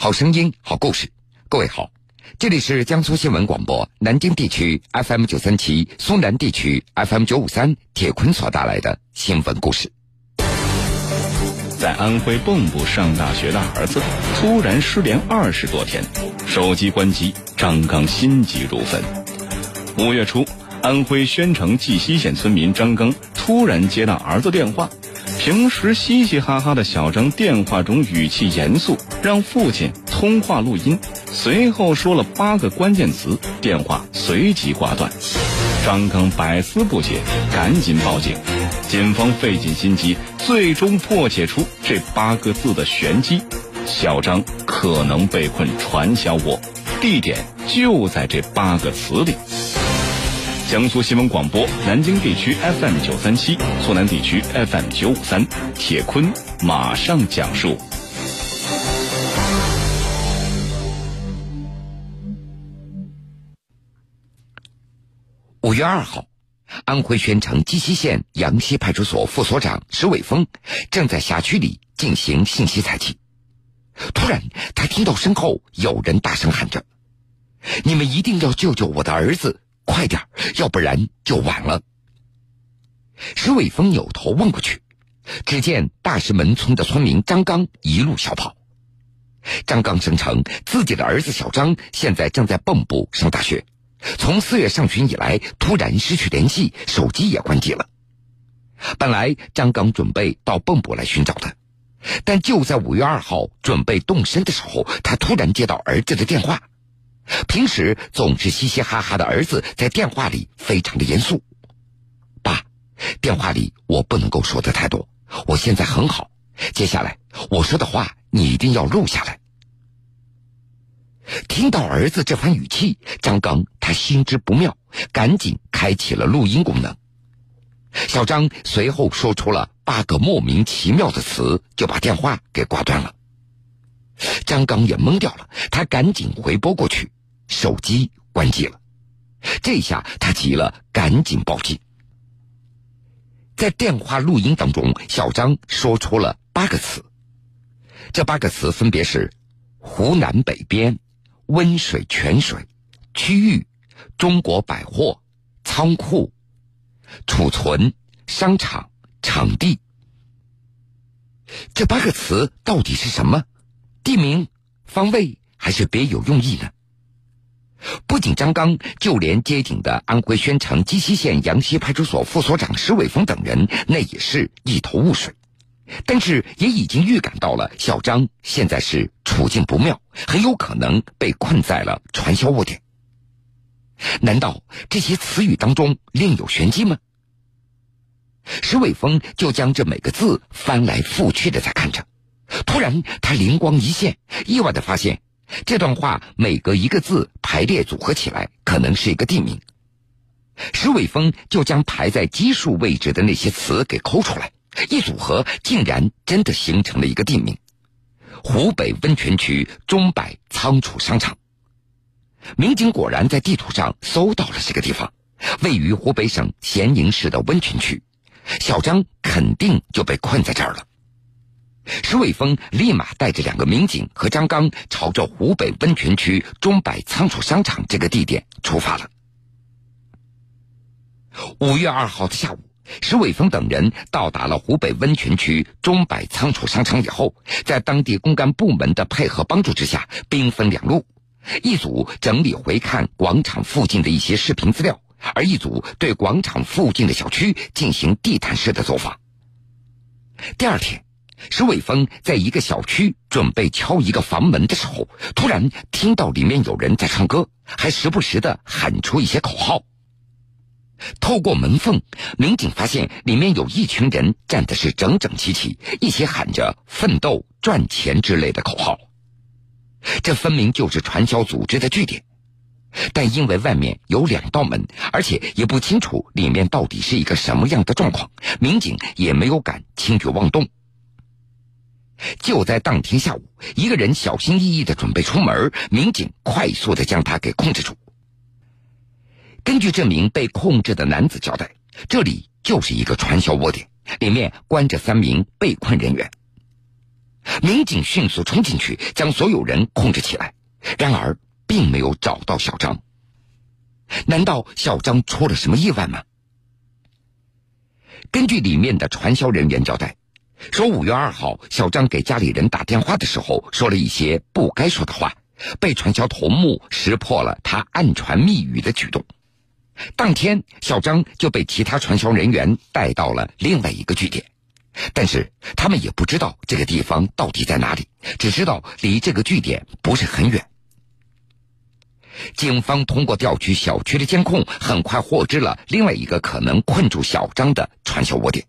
好声音，好故事。各位好，这里是江苏新闻广播南京地区 FM 九三七、苏南地区 FM 九五三。铁坤所带来的新闻故事。在安徽蚌埠上大学的儿子突然失联二十多天，手机关机，张刚心急如焚。五月初，安徽宣城绩溪县村民张刚突然接到儿子电话。平时嘻嘻哈哈的小张电话中语气严肃，让父亲通话录音，随后说了八个关键词，电话随即挂断。张刚百思不解，赶紧报警。警方费尽心机，最终破解出这八个字的玄机：小张可能被困传销窝，地点就在这八个词里。江苏新闻广播南京地区 FM 九三七，苏南地区 FM 九五三，铁坤马上讲述。五月二号，安徽宣城绩溪县杨溪派出所副所长石伟峰正在辖区里进行信息采集，突然他听到身后有人大声喊着：“你们一定要救救我的儿子！”快点，要不然就晚了。石伟峰扭头望过去，只见大石门村的村民张刚一路小跑。张刚声称，自己的儿子小张现在正在蚌埠上大学，从四月上旬以来突然失去联系，手机也关机了。本来张刚准备到蚌埠来寻找他，但就在五月二号准备动身的时候，他突然接到儿子的电话。平时总是嘻嘻哈哈的儿子，在电话里非常的严肃。爸，电话里我不能够说的太多，我现在很好。接下来我说的话，你一定要录下来。听到儿子这番语气，张刚他心知不妙，赶紧开启了录音功能。小张随后说出了八个莫名其妙的词，就把电话给挂断了。张刚也懵掉了，他赶紧回拨过去。手机关机了，这下他急了，赶紧报警。在电话录音当中，小张说出了八个词，这八个词分别是：湖南北边、温水泉水、区域、中国百货、仓库、储存、商场、场地。这八个词到底是什么？地名、方位还是别有用意呢？不仅张刚，就连接警的安徽宣城绩溪县杨溪派出所副所长石伟峰等人，那也是一头雾水。但是也已经预感到了小张现在是处境不妙，很有可能被困在了传销窝点。难道这些词语当中另有玄机吗？石伟峰就将这每个字翻来覆去的在看着，突然他灵光一现，意外的发现。这段话每隔一个字排列组合起来，可能是一个地名。石伟峰就将排在奇数位置的那些词给抠出来，一组合，竟然真的形成了一个地名：湖北温泉区中百仓储商场。民警果然在地图上搜到了这个地方，位于湖北省咸宁市的温泉区。小张肯定就被困在这儿了。石伟峰立马带着两个民警和张刚，朝着湖北温泉区中百仓储商场这个地点出发了。五月二号的下午，石伟峰等人到达了湖北温泉区中百仓储商场以后，在当地公安部门的配合帮助之下，兵分两路：一组整理回看广场附近的一些视频资料，而一组对广场附近的小区进行地毯式的走访。第二天。石伟峰在一个小区准备敲一个房门的时候，突然听到里面有人在唱歌，还时不时的喊出一些口号。透过门缝，民警发现里面有一群人站的是整整齐齐，一起喊着“奋斗赚钱”之类的口号。这分明就是传销组织的据点，但因为外面有两道门，而且也不清楚里面到底是一个什么样的状况，民警也没有敢轻举妄动。就在当天下午，一个人小心翼翼的准备出门，民警快速的将他给控制住。根据这名被控制的男子交代，这里就是一个传销窝点，里面关着三名被困人员。民警迅速冲进去，将所有人控制起来。然而，并没有找到小张。难道小张出了什么意外吗？根据里面的传销人员交代，说五月二号，小张给家里人打电话的时候，说了一些不该说的话，被传销头目识破了他暗传密语的举动。当天，小张就被其他传销人员带到了另外一个据点。但是他们也不知道这个地方到底在哪里，只知道离这个据点不是很远。警方通过调取小区的监控，很快获知了另外一个可能困住小张的传销窝点。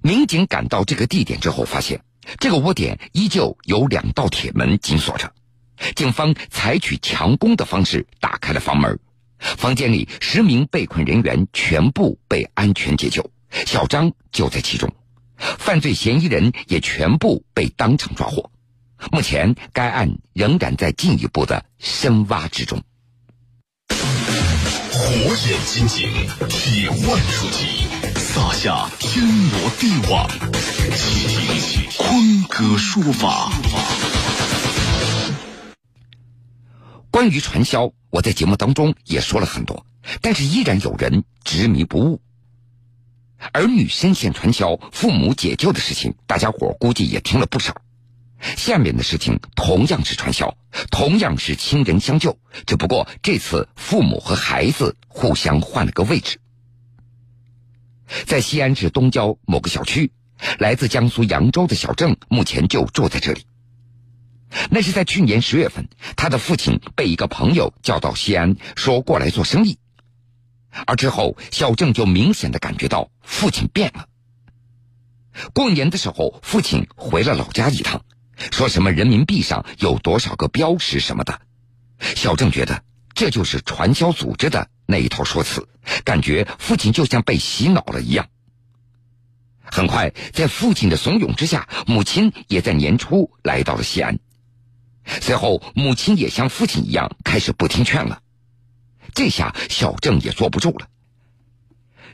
民警赶到这个地点之后，发现这个窝点依旧有两道铁门紧锁着。警方采取强攻的方式打开了房门，房间里十名被困人员全部被安全解救。小张就在其中，犯罪嫌疑人也全部被当场抓获。目前，该案仍然在进一步的深挖之中。火眼金睛，铁腕出击，撒下天罗地网，坤哥说法。关于传销，我在节目当中也说了很多，但是依然有人执迷不悟。儿女深陷传销，父母解救的事情，大家伙估计也听了不少。下面的事情同样是传销，同样是亲人相救，只不过这次父母和孩子互相换了个位置。在西安市东郊某个小区，来自江苏扬州的小郑目前就住在这里。那是在去年十月份，他的父亲被一个朋友叫到西安，说过来做生意。而之后，小郑就明显的感觉到父亲变了。过年的时候，父亲回了老家一趟，说什么人民币上有多少个标识什么的。小郑觉得这就是传销组织的那一套说辞，感觉父亲就像被洗脑了一样。很快，在父亲的怂恿之下，母亲也在年初来到了西安。随后，母亲也像父亲一样开始不听劝了。这下小郑也坐不住了。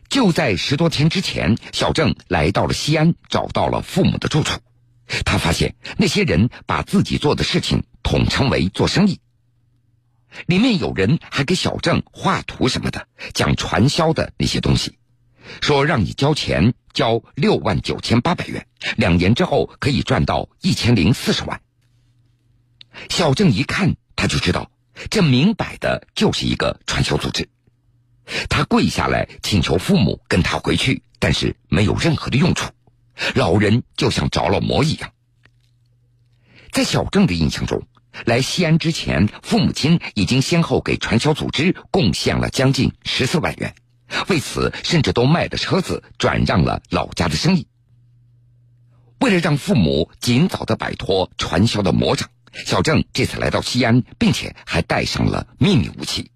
就在十多天之前，小郑来到了西安，找到了父母的住处。他发现那些人把自己做的事情统称为做生意，里面有人还给小郑画图什么的，讲传销的那些东西，说让你交钱，交六万九千八百元，两年之后可以赚到一千零四十万。小郑一看，他就知道。这明摆的就是一个传销组织，他跪下来请求父母跟他回去，但是没有任何的用处。老人就像着了魔一样。在小郑的印象中，来西安之前，父母亲已经先后给传销组织贡献了将近十四万元，为此甚至都卖了车子，转让了老家的生意。为了让父母尽早的摆脱传销的魔掌。小郑这次来到西安，并且还带上了秘密武器，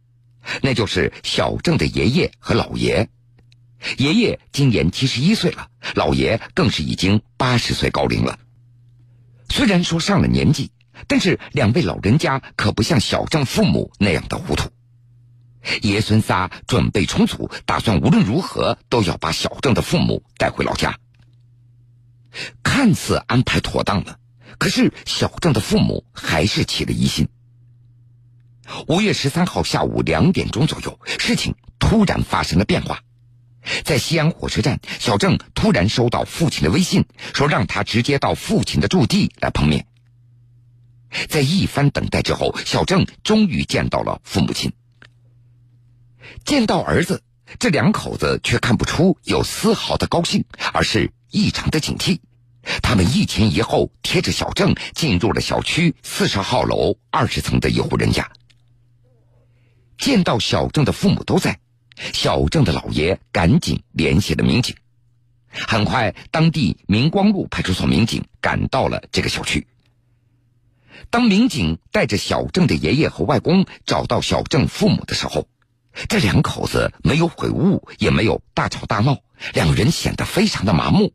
那就是小郑的爷爷和老爷。爷爷今年七十一岁了，老爷更是已经八十岁高龄了。虽然说上了年纪，但是两位老人家可不像小郑父母那样的糊涂。爷孙仨准备充足，打算无论如何都要把小郑的父母带回老家。看似安排妥当了。可是小郑的父母还是起了疑心。五月十三号下午两点钟左右，事情突然发生了变化。在西安火车站，小郑突然收到父亲的微信，说让他直接到父亲的驻地来碰面。在一番等待之后，小郑终于见到了父母亲。见到儿子，这两口子却看不出有丝毫的高兴，而是异常的警惕。他们一前一后贴着小郑进入了小区四十号楼二十层的一户人家。见到小郑的父母都在，小郑的姥爷赶紧联系了民警。很快，当地明光路派出所民警赶到了这个小区。当民警带着小郑的爷爷和外公找到小郑父母的时候，这两口子没有悔悟，也没有大吵大闹，两人显得非常的麻木。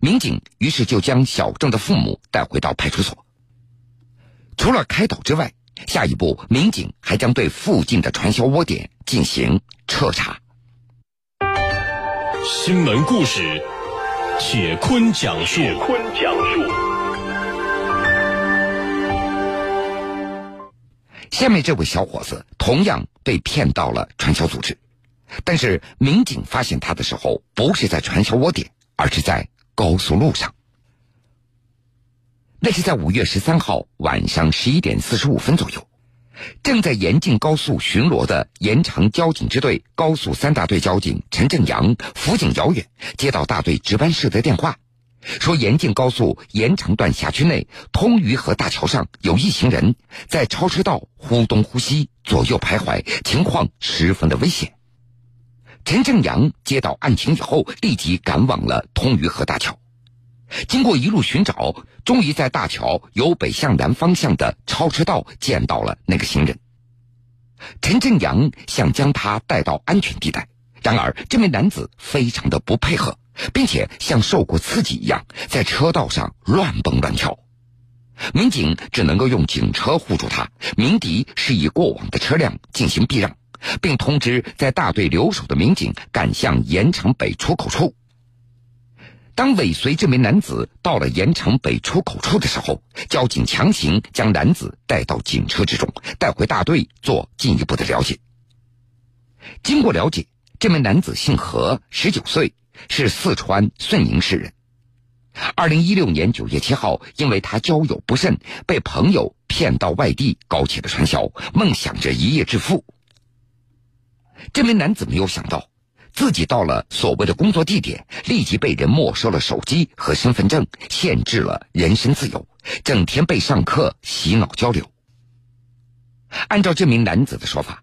民警于是就将小郑的父母带回到派出所。除了开导之外，下一步民警还将对附近的传销窝点进行彻查。新闻故事，铁坤讲述。铁坤讲述。下面这位小伙子同样被骗到了传销组织，但是民警发现他的时候，不是在传销窝点，而是在高速路上。那是在五月十三号晚上十一点四十五分左右。正在延庆高速巡逻的延长交警支队高速三大队交警陈正阳、辅警姚远接到大队值班室的电话，说延庆高速延长段辖区内通榆河大桥上有一行人在超车道忽东忽西、左右徘徊，情况十分的危险。陈正阳接到案情以后，立即赶往了通榆河大桥。经过一路寻找，终于在大桥由北向南方向的超车道见到了那个行人。陈正阳想将他带到安全地带，然而这名男子非常的不配合，并且像受过刺激一样在车道上乱蹦乱跳。民警只能够用警车护住他，鸣笛示意过往的车辆进行避让，并通知在大队留守的民警赶向盐城北出口处。当尾随这名男子到了盐城北出口处的时候，交警强行将男子带到警车之中，带回大队做进一步的了解。经过了解，这名男子姓何，十九岁，是四川遂宁市人。二零一六年九月七号，因为他交友不慎，被朋友骗到外地搞起了传销，梦想着一夜致富。这名男子没有想到。自己到了所谓的工作地点，立即被人没收了手机和身份证，限制了人身自由，整天被上课洗脑交流。按照这名男子的说法，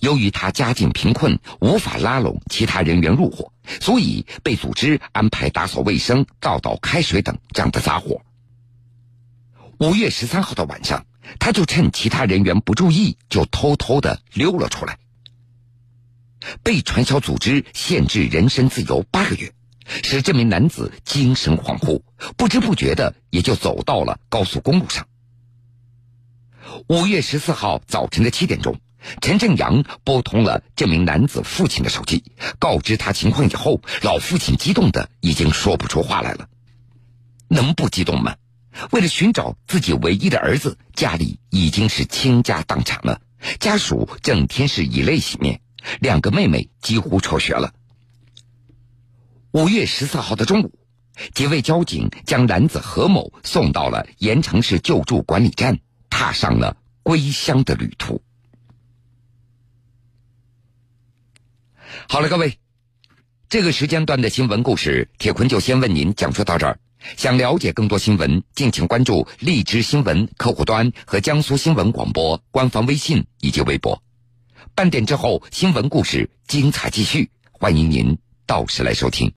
由于他家境贫困，无法拉拢其他人员入伙，所以被组织安排打扫卫生、倒倒开水等这样的杂活。五月十三号的晚上，他就趁其他人员不注意，就偷偷的溜了出来。被传销组织限制人身自由八个月，使这名男子精神恍惚，不知不觉的也就走到了高速公路上。五月十四号早晨的七点钟，陈正阳拨通了这名男子父亲的手机，告知他情况以后，老父亲激动的已经说不出话来了。能不激动吗？为了寻找自己唯一的儿子，家里已经是倾家荡产了，家属整天是以泪洗面。两个妹妹几乎辍学了。五月十四号的中午，几位交警将男子何某送到了盐城市救助管理站，踏上了归乡的旅途。好了，各位，这个时间段的新闻故事，铁坤就先为您讲述到这儿。想了解更多新闻，敬请关注荔枝新闻客户端和江苏新闻广播官方微信以及微博。半点之后，新闻故事精彩继续，欢迎您到时来收听。